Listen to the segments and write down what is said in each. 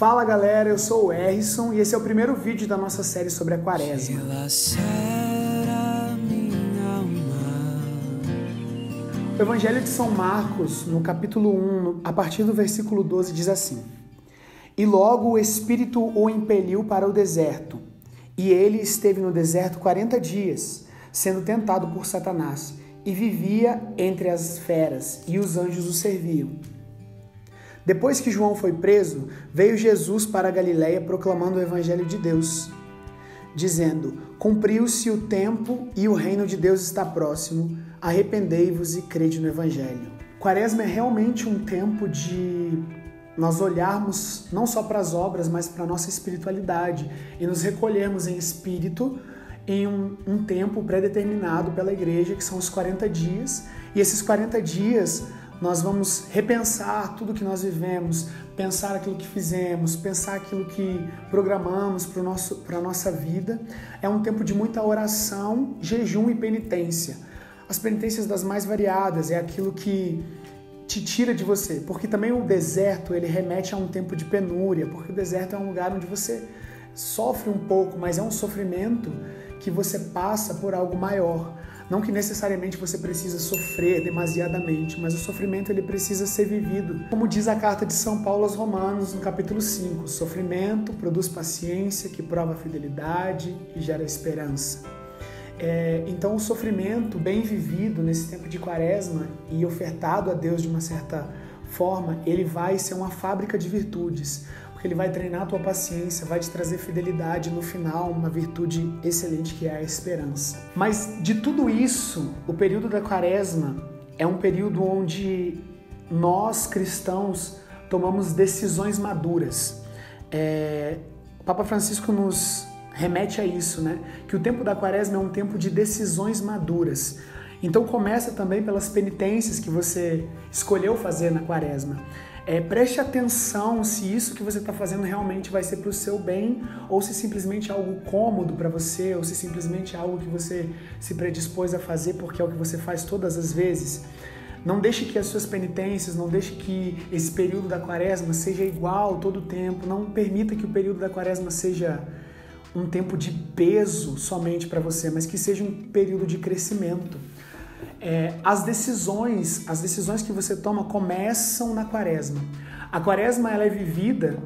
Fala galera, eu sou o Erison e esse é o primeiro vídeo da nossa série sobre a quaresma. O Evangelho de São Marcos, no capítulo 1, a partir do versículo 12, diz assim: E logo o Espírito o impeliu para o deserto, e ele esteve no deserto quarenta dias, sendo tentado por Satanás, e vivia entre as feras, e os anjos o serviam. Depois que João foi preso, veio Jesus para a Galiléia proclamando o evangelho de Deus, dizendo: Cumpriu-se o tempo e o reino de Deus está próximo. Arrependei-vos e crede no evangelho. Quaresma é realmente um tempo de nós olharmos não só para as obras, mas para a nossa espiritualidade e nos recolhermos em espírito em um, um tempo pré-determinado pela igreja, que são os 40 dias. E esses 40 dias nós vamos repensar tudo que nós vivemos, pensar aquilo que fizemos, pensar aquilo que programamos para a nossa vida. É um tempo de muita oração, jejum e penitência. As penitências das mais variadas é aquilo que te tira de você, porque também o deserto ele remete a um tempo de penúria, porque o deserto é um lugar onde você sofre um pouco, mas é um sofrimento que você passa por algo maior. Não que necessariamente você precisa sofrer demasiadamente, mas o sofrimento ele precisa ser vivido. Como diz a carta de São Paulo aos Romanos, no capítulo 5, sofrimento produz paciência, que prova fidelidade e gera esperança. É, então, o sofrimento bem vivido nesse tempo de quaresma e ofertado a Deus de uma certa forma, ele vai ser uma fábrica de virtudes, porque ele vai treinar a tua paciência, vai te trazer fidelidade no final, uma virtude excelente que é a esperança. Mas de tudo isso, o período da quaresma é um período onde nós cristãos tomamos decisões maduras. É, o Papa Francisco nos remete a isso, né? Que o tempo da quaresma é um tempo de decisões maduras. Então começa também pelas penitências que você escolheu fazer na quaresma. É, preste atenção se isso que você está fazendo realmente vai ser para o seu bem ou se simplesmente é algo cômodo para você ou se simplesmente é algo que você se predispôs a fazer porque é o que você faz todas as vezes. Não deixe que as suas penitências, não deixe que esse período da quaresma seja igual todo o tempo. Não permita que o período da quaresma seja um tempo de peso somente para você, mas que seja um período de crescimento. É, as decisões, as decisões que você toma começam na quaresma. A quaresma ela é vivida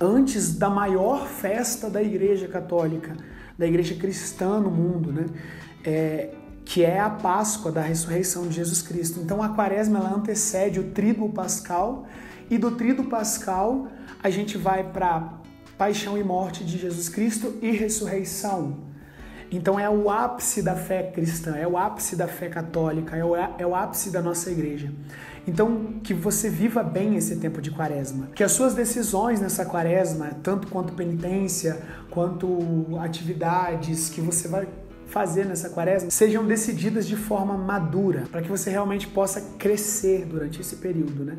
antes da maior festa da Igreja Católica, da Igreja Cristã no mundo, né? É, que é a Páscoa da ressurreição de Jesus Cristo. Então a quaresma ela antecede o tríduo pascal e do tríduo pascal a gente vai para paixão e morte de Jesus Cristo e ressurreição. Então é o ápice da fé cristã, é o ápice da fé católica, é o, é o ápice da nossa igreja. Então, que você viva bem esse tempo de quaresma. Que as suas decisões nessa quaresma, tanto quanto penitência, quanto atividades que você vai fazer nessa quaresma, sejam decididas de forma madura, para que você realmente possa crescer durante esse período, né?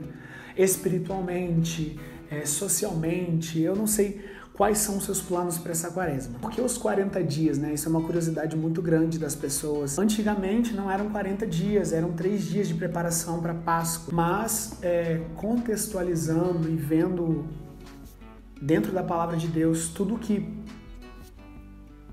Espiritualmente, é, socialmente, eu não sei quais são os seus planos para essa quaresma. Por que os 40 dias, né? Isso é uma curiosidade muito grande das pessoas. Antigamente não eram 40 dias, eram três dias de preparação para Páscoa. Mas é, contextualizando e vendo dentro da palavra de Deus tudo que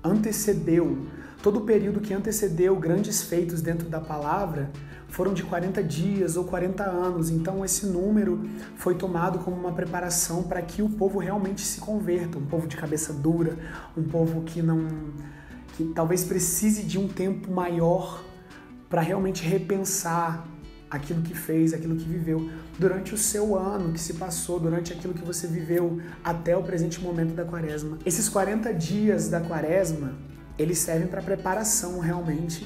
antecedeu, todo o período que antecedeu grandes feitos dentro da palavra, foram de 40 dias ou 40 anos. Então esse número foi tomado como uma preparação para que o povo realmente se converta, um povo de cabeça dura, um povo que não que talvez precise de um tempo maior para realmente repensar aquilo que fez, aquilo que viveu durante o seu ano que se passou, durante aquilo que você viveu até o presente momento da quaresma. Esses 40 dias da quaresma, eles servem para preparação realmente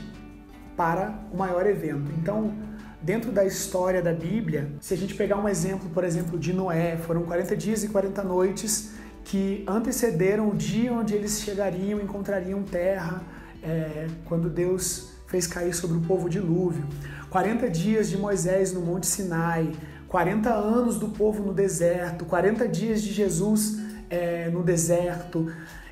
para o maior evento. Então, dentro da história da Bíblia, se a gente pegar um exemplo, por exemplo, de Noé, foram 40 dias e 40 noites que antecederam o dia onde eles chegariam, encontrariam terra, é, quando Deus fez cair sobre o povo dilúvio. 40 dias de Moisés no Monte Sinai, 40 anos do povo no deserto, 40 dias de Jesus é, no deserto.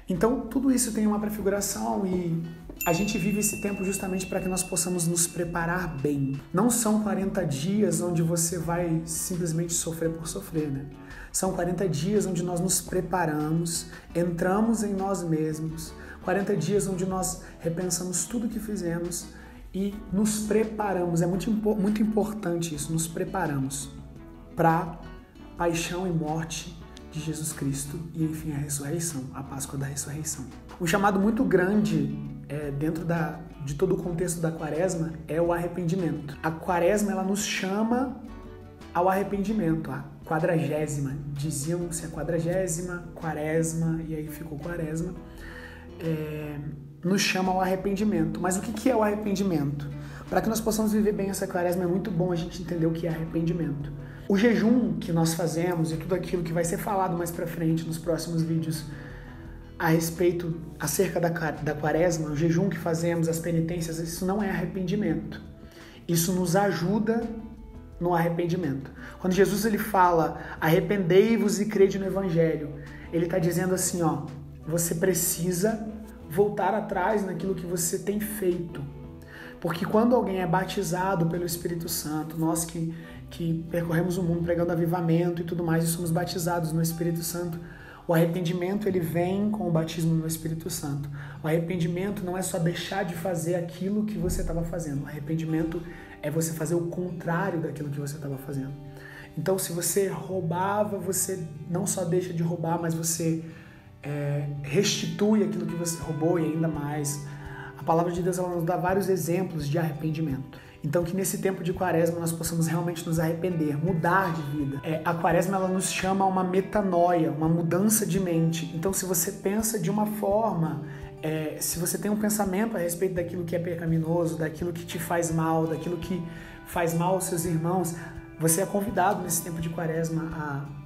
Então, tudo isso tem uma prefiguração e A gente vive esse tempo justamente para que nós possamos nos preparar bem. Não são 40 dias onde você vai simplesmente sofrer por sofrer, né? São 40 dias onde nós nos preparamos, entramos em nós mesmos. 40 dias onde nós repensamos tudo que fizemos e nos preparamos. É muito, muito importante isso, nos preparamos para paixão e morte de Jesus Cristo e, enfim, a ressurreição, a Páscoa da ressurreição. Um chamado muito grande é, dentro da, de todo o contexto da quaresma é o arrependimento. A quaresma ela nos chama ao arrependimento, a quadragésima. Diziam-se a quadragésima, quaresma, e aí ficou quaresma. É, nos chama ao arrependimento. Mas o que é o arrependimento? Para que nós possamos viver bem essa quaresma, é muito bom a gente entender o que é arrependimento. O jejum que nós fazemos e tudo aquilo que vai ser falado mais para frente nos próximos vídeos a respeito, acerca da, da quaresma, o jejum que fazemos, as penitências, isso não é arrependimento. Isso nos ajuda no arrependimento. Quando Jesus ele fala, arrependei-vos e crede no Evangelho, ele está dizendo assim, ó, você precisa voltar atrás naquilo que você tem feito. Porque quando alguém é batizado pelo Espírito Santo, nós que, que percorremos o mundo pregando avivamento e tudo mais, e somos batizados no Espírito Santo, o arrependimento ele vem com o batismo no Espírito Santo. O arrependimento não é só deixar de fazer aquilo que você estava fazendo. O arrependimento é você fazer o contrário daquilo que você estava fazendo. Então, se você roubava, você não só deixa de roubar, mas você é, restitui aquilo que você roubou e ainda mais. A palavra de Deus ela nos dá vários exemplos de arrependimento. Então que nesse tempo de quaresma nós possamos realmente nos arrepender, mudar de vida. É, a quaresma ela nos chama a uma metanoia, uma mudança de mente. Então se você pensa de uma forma, é, se você tem um pensamento a respeito daquilo que é pecaminoso, daquilo que te faz mal, daquilo que faz mal aos seus irmãos, você é convidado nesse tempo de quaresma a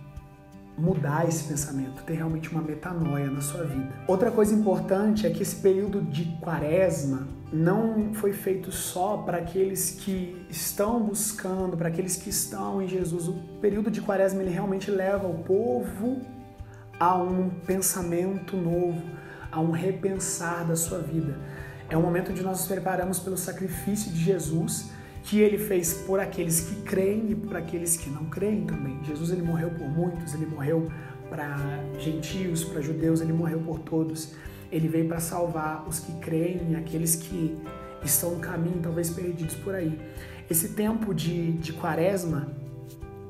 mudar esse pensamento, ter realmente uma metanoia na sua vida. Outra coisa importante é que esse período de quaresma não foi feito só para aqueles que estão buscando, para aqueles que estão em Jesus. O período de quaresma ele realmente leva o povo a um pensamento novo, a um repensar da sua vida. É um momento onde nós nos preparamos pelo sacrifício de Jesus que ele fez por aqueles que creem e por aqueles que não creem também. Jesus ele morreu por muitos, ele morreu para gentios, para judeus, ele morreu por todos. Ele veio para salvar os que creem e aqueles que estão no caminho, talvez perdidos por aí. Esse tempo de, de quaresma,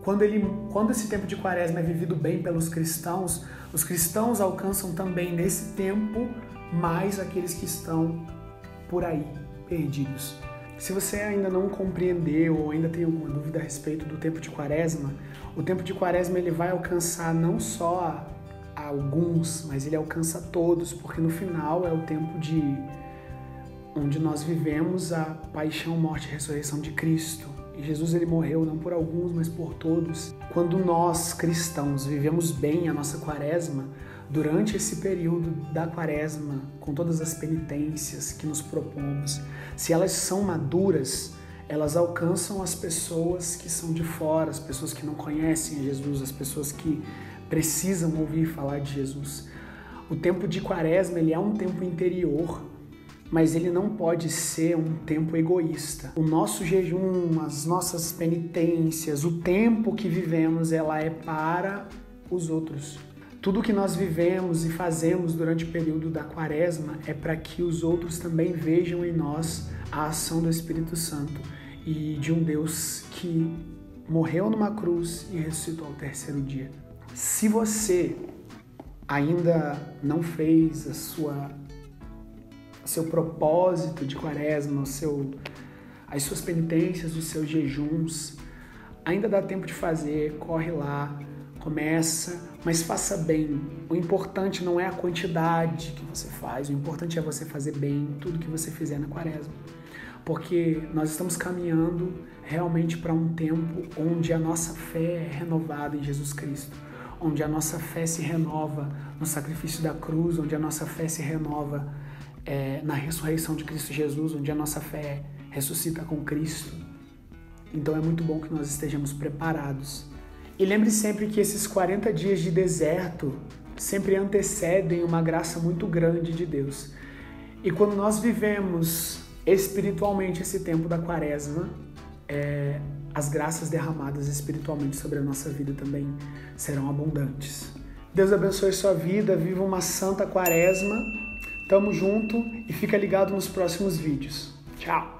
quando, ele, quando esse tempo de quaresma é vivido bem pelos cristãos, os cristãos alcançam também nesse tempo mais aqueles que estão por aí, perdidos. Se você ainda não compreendeu ou ainda tem alguma dúvida a respeito do tempo de quaresma, o tempo de quaresma ele vai alcançar não só alguns, mas ele alcança todos, porque no final é o tempo de onde nós vivemos a paixão, morte e ressurreição de Cristo. E Jesus ele morreu não por alguns, mas por todos. Quando nós cristãos vivemos bem a nossa quaresma, durante esse período da quaresma, com todas as penitências que nos propomos, se elas são maduras, elas alcançam as pessoas que são de fora, as pessoas que não conhecem Jesus, as pessoas que precisam ouvir falar de Jesus. O tempo de quaresma ele é um tempo interior, mas ele não pode ser um tempo egoísta. O nosso jejum, as nossas penitências, o tempo que vivemos, ela é para os outros. Tudo que nós vivemos e fazemos durante o período da quaresma é para que os outros também vejam em nós a ação do Espírito Santo e de um Deus que morreu numa cruz e ressuscitou ao terceiro dia. Se você ainda não fez a sua seu propósito de quaresma, o seu, as suas penitências, os seus jejuns, ainda dá tempo de fazer, corre lá, Começa, mas faça bem. O importante não é a quantidade que você faz, o importante é você fazer bem tudo que você fizer na quaresma. Porque nós estamos caminhando realmente para um tempo onde a nossa fé é renovada em Jesus Cristo, onde a nossa fé se renova no sacrifício da cruz, onde a nossa fé se renova é, na ressurreição de Cristo Jesus, onde a nossa fé ressuscita com Cristo. Então é muito bom que nós estejamos preparados e lembre sempre que esses 40 dias de deserto sempre antecedem uma graça muito grande de Deus. E quando nós vivemos espiritualmente esse tempo da quaresma, é, as graças derramadas espiritualmente sobre a nossa vida também serão abundantes. Deus abençoe sua vida, viva uma santa quaresma. Tamo junto e fica ligado nos próximos vídeos. Tchau!